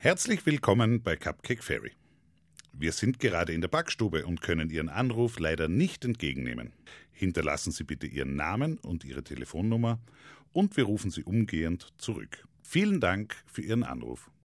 Herzlich willkommen bei Cupcake Fairy. Wir sind gerade in der Backstube und können Ihren Anruf leider nicht entgegennehmen. Hinterlassen Sie bitte Ihren Namen und Ihre Telefonnummer und wir rufen Sie umgehend zurück. Vielen Dank für Ihren Anruf.